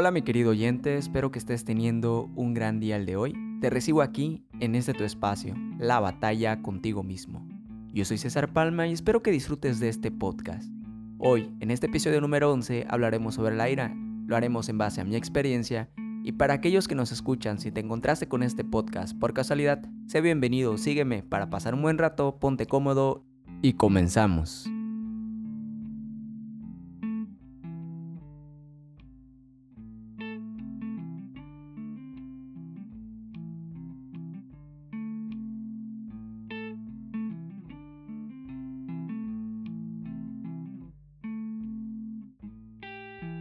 Hola mi querido oyente, espero que estés teniendo un gran día el de hoy. Te recibo aquí, en este tu espacio, La Batalla contigo mismo. Yo soy César Palma y espero que disfrutes de este podcast. Hoy, en este episodio número 11, hablaremos sobre la ira. Lo haremos en base a mi experiencia y para aquellos que nos escuchan, si te encontraste con este podcast por casualidad, sé bienvenido, sígueme para pasar un buen rato, ponte cómodo y comenzamos.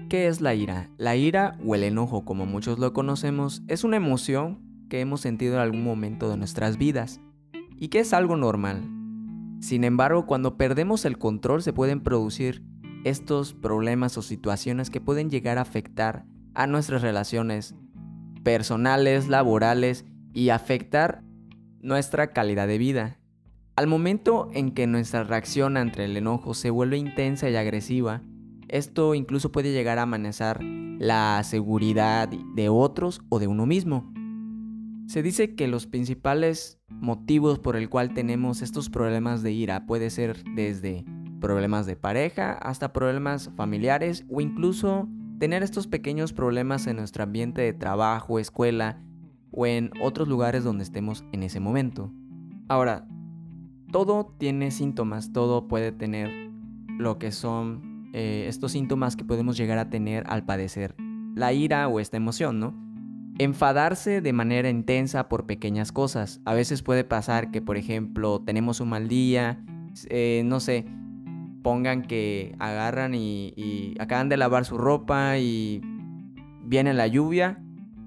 ¿Qué es la ira? La ira o el enojo, como muchos lo conocemos, es una emoción que hemos sentido en algún momento de nuestras vidas y que es algo normal. Sin embargo, cuando perdemos el control se pueden producir estos problemas o situaciones que pueden llegar a afectar a nuestras relaciones personales, laborales y afectar nuestra calidad de vida. Al momento en que nuestra reacción ante el enojo se vuelve intensa y agresiva, esto incluso puede llegar a amenazar la seguridad de otros o de uno mismo. Se dice que los principales motivos por el cual tenemos estos problemas de ira puede ser desde problemas de pareja hasta problemas familiares o incluso tener estos pequeños problemas en nuestro ambiente de trabajo, escuela o en otros lugares donde estemos en ese momento. Ahora, todo tiene síntomas, todo puede tener lo que son eh, estos síntomas que podemos llegar a tener al padecer la ira o esta emoción, ¿no? Enfadarse de manera intensa por pequeñas cosas. A veces puede pasar que, por ejemplo, tenemos un mal día, eh, no sé, pongan que agarran y, y acaban de lavar su ropa y viene la lluvia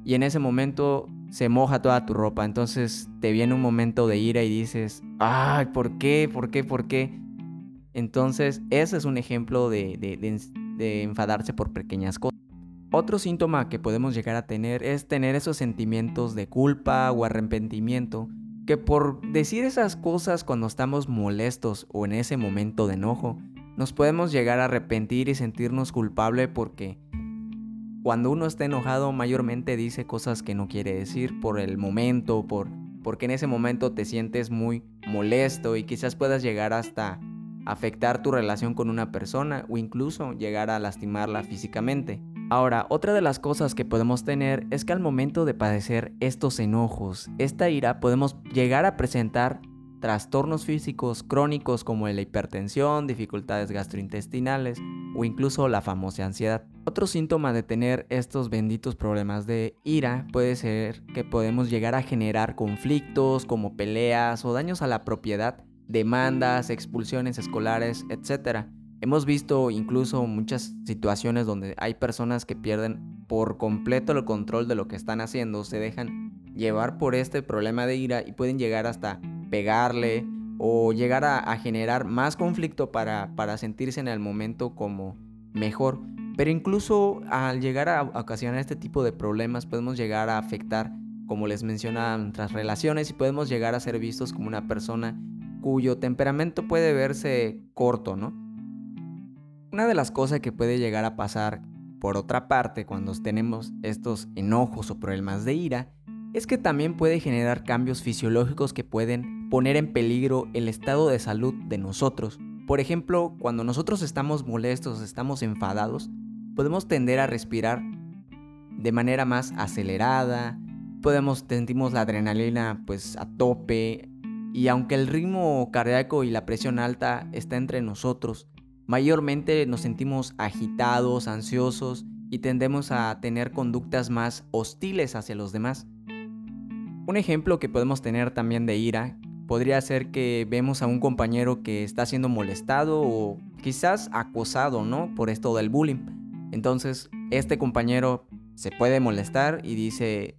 y en ese momento se moja toda tu ropa. Entonces te viene un momento de ira y dices, ay, ¿por qué? ¿Por qué? ¿Por qué? Entonces, ese es un ejemplo de, enfadarse por pequeñas cosas. Otro síntoma que podemos llegar a tener es tener esos sentimientos de culpa o arrepentimiento, que por decir esas cosas cuando estamos molestos o en ese momento de enojo, nos podemos llegar a arrepentir y sentirnos culpable porque cuando uno está enojado mayormente dice cosas que no quiere decir por el momento, por, porque en ese momento te sientes muy molesto y quizás puedas llegar hasta afectar tu relación con una persona o incluso llegar a lastimarla físicamente. Ahora, otra de las cosas que podemos tener es que al momento de padecer estos enojos, esta ira, podemos llegar a presentar trastornos físicos crónicos como la hipertensión, dificultades gastrointestinales o incluso la famosa ansiedad. Otro síntoma de tener estos benditos problemas de ira puede ser que podemos llegar a generar conflictos como peleas o daños a la propiedad demandas, expulsiones escolares, etc. Hemos visto incluso muchas situaciones donde hay personas que pierden por completo el control de lo que están haciendo, se dejan llevar por este problema de ira y pueden llegar hasta pegarle o llegar a, generar más conflicto para, para sentirse en el momento como mejor. Pero incluso al llegar a ocasionar este tipo de problemas podemos llegar a afectar, como les mencionaba, nuestras relaciones y podemos llegar a ser vistos como una persona cuyo temperamento puede verse corto, ¿no? Una de las cosas que puede llegar a pasar, por otra parte, cuando tenemos estos enojos o problemas de ira, es que también puede generar cambios fisiológicos que pueden poner en peligro el estado de salud de nosotros. Por ejemplo, cuando nosotros estamos molestos, estamos enfadados, podemos tender a respirar de manera más acelerada, podemos sentimos la adrenalina pues a tope, y aunque el ritmo cardíaco y la presión alta está entre nosotros, mayormente nos sentimos agitados, ansiosos y tendemos a tener conductas más hostiles hacia los demás. Un ejemplo que podemos tener también de ira podría ser que vemos a un compañero que está siendo molestado o quizás acosado, ¿no? Por esto del bullying. Entonces, este compañero se puede molestar y dice,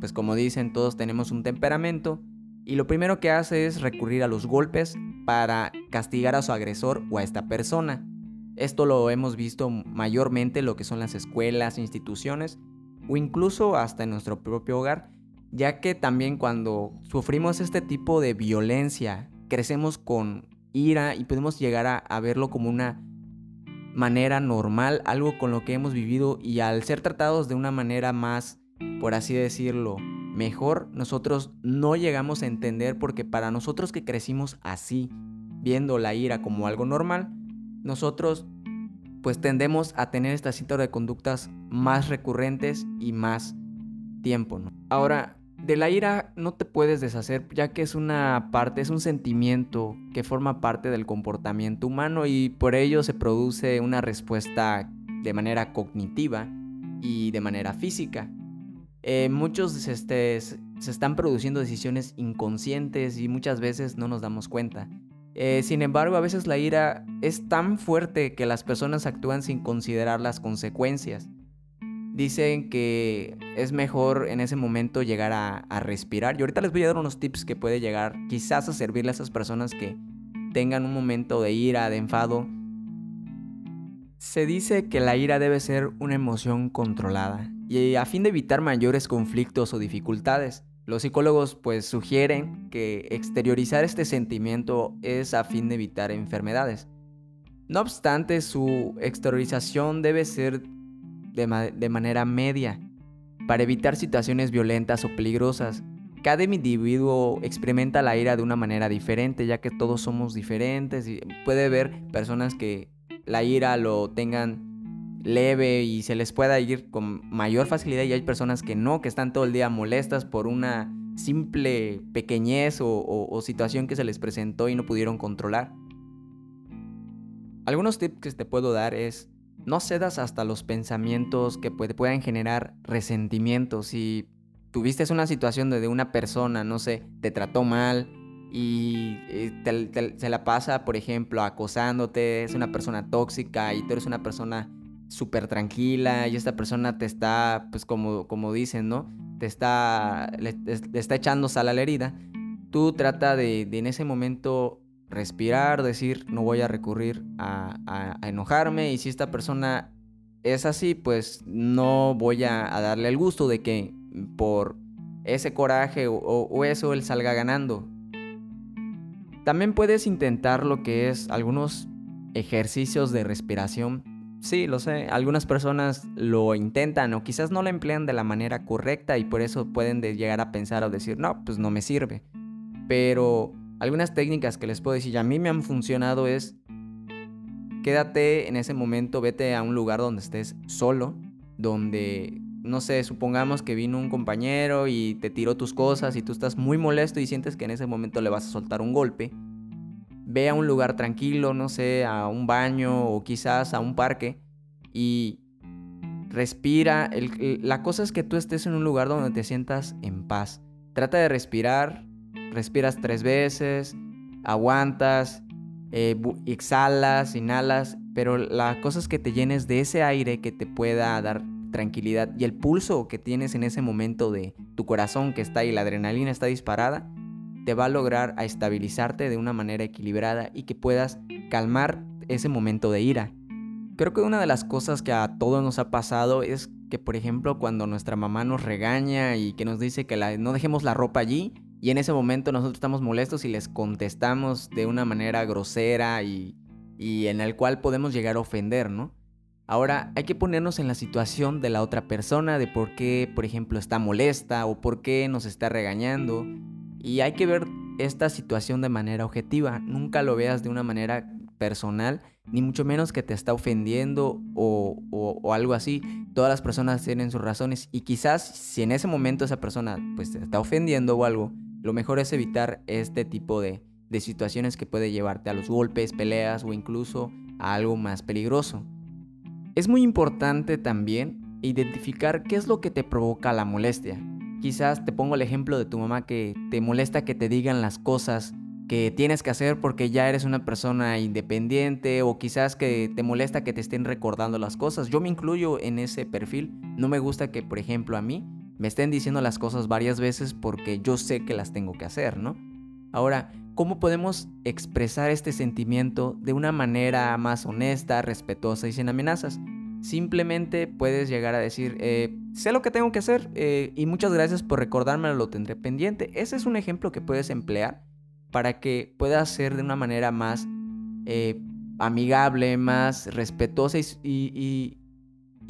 pues como dicen, todos tenemos un temperamento y lo primero que hace es recurrir a los golpes para castigar a su agresor o a esta persona. Esto lo hemos visto mayormente en lo que son las escuelas, instituciones o incluso hasta en nuestro propio hogar, ya que también cuando sufrimos este tipo de violencia, crecemos con ira y podemos llegar a, verlo como una manera normal, algo con lo que hemos vivido y al ser tratados de una manera más, por así decirlo, mejor, nosotros no llegamos a entender porque para nosotros que crecimos así, viendo la ira como algo normal, nosotros pues tendemos a tener esta cita de conductas más recurrentes y más tiempo. Ahora, de la ira no te puedes deshacer ya que es una parte, es un sentimiento que forma parte del comportamiento humano y por ello se produce una respuesta de manera cognitiva y de manera física. Eh, muchos este, se están produciendo decisiones inconscientes y muchas veces no nos damos cuenta. Eh, sin embargo, a veces la ira es tan fuerte que las personas actúan sin considerar las consecuencias. Dicen que es mejor en ese momento llegar a, respirar. Y ahorita les voy a dar unos tips que puede llegar quizás a servirle a esas personas que tengan un momento de ira, de enfado. Se dice que la ira debe ser una emoción controlada y a fin de evitar mayores conflictos o dificultades. Los psicólogos pues sugieren que exteriorizar este sentimiento es a fin de evitar enfermedades. No obstante, su exteriorización debe ser de, manera media para evitar situaciones violentas o peligrosas. Cada individuo experimenta la ira de una manera diferente, ya que todos somos diferentes y puede haber personas que la ira lo tengan leve y se les pueda ir con mayor facilidad y hay personas que no, que están todo el día molestas por una simple pequeñez o, situación que se les presentó y no pudieron controlar. Algunos tips que te puedo dar es no cedas hasta los pensamientos que puedan generar resentimiento. Si tuviste una situación donde una persona, no sé, te trató mal y eh, se la pasa, por ejemplo, acosándote, es una persona tóxica y tú eres una persona súper tranquila y esta persona te está, pues como, como dicen, ¿no? Te está, le, está echando sal a la herida. Tú trata de, en ese momento respirar, decir, no voy a recurrir a, enojarme y si esta persona es así, pues no voy a, darle el gusto de que por ese coraje o, o eso él salga ganando. También puedes intentar lo que es algunos ejercicios de respiración Sí, lo sé. Algunas personas lo intentan o quizás no lo emplean de la manera correcta y por eso pueden llegar a pensar o decir, no, pues no me sirve. Pero algunas técnicas que les puedo decir, a mí me han funcionado es, quédate en ese momento, vete a un lugar donde estés solo, donde, no sé, supongamos que vino un compañero y te tiró tus cosas y tú estás muy molesto y sientes que en ese momento le vas a soltar un golpe ve a un lugar tranquilo, no sé, a un baño o quizás a un parque y respira. la cosa es que tú estés en un lugar donde te sientas en paz. Trata de respirar, respiras tres veces, aguantas, eh, exhalas, inhalas, pero la cosa es que te llenes de ese aire que te pueda dar tranquilidad y el pulso que tienes en ese momento de tu corazón que está ahí, la adrenalina está disparada, te va a lograr a estabilizarte de una manera equilibrada y que puedas calmar ese momento de ira. Creo que una de las cosas que a todos nos ha pasado es que, por ejemplo, cuando nuestra mamá nos regaña y que nos dice que no dejemos la ropa allí, y en ese momento nosotros estamos molestos y les contestamos de una manera grosera y, y en el cual podemos llegar a ofender, ¿no? Ahora hay que ponernos en la situación de la otra persona, de por qué, por ejemplo, está molesta o por qué nos está regañando. Y hay que ver esta situación de manera objetiva, nunca lo veas de una manera personal, ni mucho menos que te está ofendiendo o, algo así. Todas las personas tienen sus razones y quizás si en ese momento esa persona pues te está ofendiendo o algo, lo mejor es evitar este tipo de, de situaciones que puede llevarte a los golpes, peleas o incluso a algo más peligroso. Es muy importante también identificar qué es lo que te provoca la molestia. Quizás te pongo el ejemplo de tu mamá que te molesta que te digan las cosas que tienes que hacer porque ya eres una persona independiente o quizás que te molesta que te estén recordando las cosas. Yo me incluyo en ese perfil. No me gusta que, por ejemplo, a mí me estén diciendo las cosas varias veces porque yo sé que las tengo que hacer, ¿no? Ahora, ¿cómo podemos expresar este sentimiento de una manera más honesta, respetuosa y sin amenazas? Simplemente puedes llegar a decir, eh, sé lo que tengo que hacer eh, y muchas gracias por recordármelo, lo tendré pendiente. Ese es un ejemplo que puedes emplear para que puedas ser de una manera más eh, amigable, más respetuosa y, y,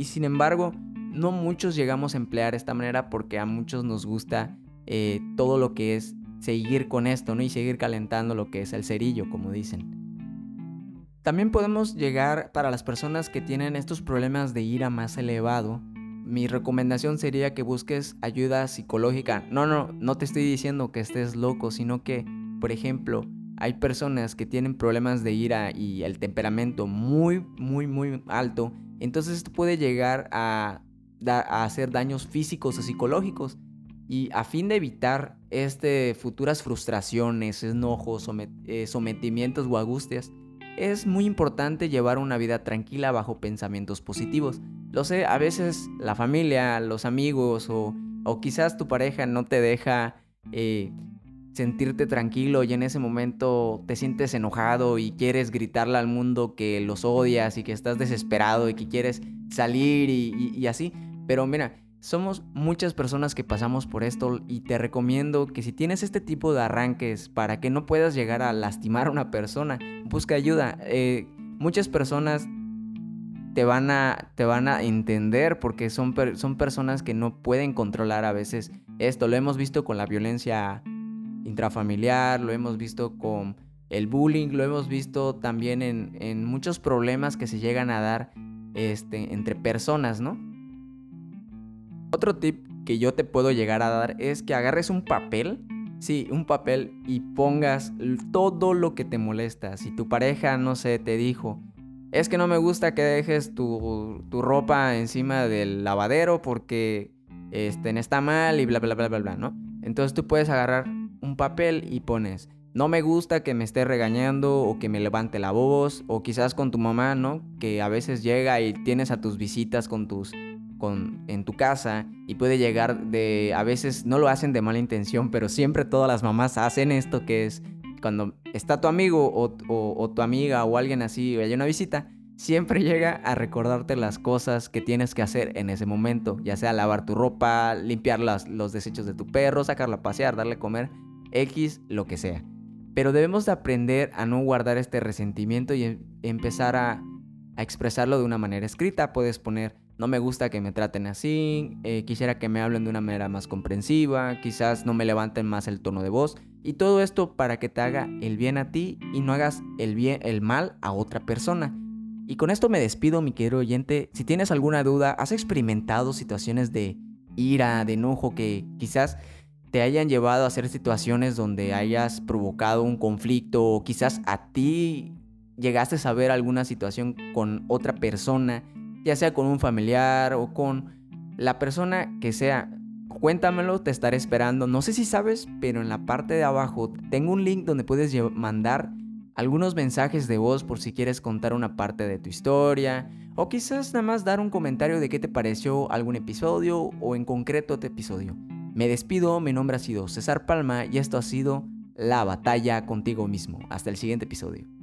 sin embargo no muchos llegamos a emplear esta manera porque a muchos nos gusta eh, todo lo que es seguir con esto, ¿no? Y seguir calentando lo que es el cerillo, como dicen. También podemos llegar para las personas que tienen estos problemas de ira más elevado. Mi recomendación sería que busques ayuda psicológica. No, no, no te estoy diciendo que estés loco, sino que, por ejemplo, hay personas que tienen problemas de ira y el temperamento muy, muy, muy alto. Entonces esto puede llegar a, hacer daños físicos o psicológicos. Y a fin de evitar este, futuras frustraciones, enojos, eh, sometimientos o angustias, es muy importante llevar una vida tranquila bajo pensamientos positivos. Lo sé, a veces la familia, los amigos o, quizás tu pareja no te deja eh, sentirte tranquilo y en ese momento te sientes enojado y quieres gritarle al mundo que los odias y que estás desesperado y que quieres salir y así. Pero mira, somos muchas personas que pasamos por esto y te recomiendo que si tienes este tipo de arranques para que no puedas llegar a lastimar a una persona, busca ayuda. Eh, muchas personas te van a, te van a entender porque son, son personas que no pueden controlar a veces esto. Lo hemos visto con la violencia intrafamiliar, lo hemos visto con el bullying, lo hemos visto también en, en muchos problemas que se llegan a dar este, entre personas, ¿no? Otro tip que yo te puedo llegar a dar es que agarres un papel, sí, un papel y pongas todo lo que te molesta. Si tu pareja, no sé, te dijo, es que no me gusta que dejes tu, ropa encima del lavadero porque este, está mal y bla, bla, bla, bla, bla, ¿no? Entonces tú puedes agarrar un papel y pones, no me gusta que me esté regañando o que me levante la voz o quizás con tu mamá, ¿no? Que a veces llega y tienes a tus visitas con tus en tu casa y puede llegar de, a veces no lo hacen de mala intención, pero siempre todas las mamás hacen esto que es cuando está tu amigo o, tu amiga o alguien así o hay una visita, siempre llega a recordarte las cosas que tienes que hacer en ese momento, ya sea lavar tu ropa, limpiar los desechos de tu perro, sacarla a pasear, darle a comer, X, lo que sea. Pero debemos de aprender a no guardar este resentimiento y em, empezar a, a expresarlo de una manera escrita. Puedes poner no me gusta que me traten así, eh, quisiera que me hablen de una manera más comprensiva, quizás no me levanten más el tono de voz. Y todo esto para que te haga el bien a ti y no hagas el, bien, el mal a otra persona. Y con esto me despido, mi querido oyente. Si tienes alguna duda, ¿has experimentado situaciones de ira, de enojo que quizás te hayan llevado a hacer situaciones donde hayas provocado un conflicto o quizás a ti llegaste a ver alguna situación con otra persona ya sea con un familiar o con la persona que sea. Cuéntamelo, te estaré esperando. No sé si sabes, pero en la parte de abajo tengo un link donde puedes mandar algunos mensajes de voz por si quieres contar una parte de tu historia o quizás nada más dar un comentario de qué te pareció algún episodio o en concreto este episodio. Me despido, mi nombre ha sido César Palma y esto ha sido La batalla contigo mismo. Hasta el siguiente episodio.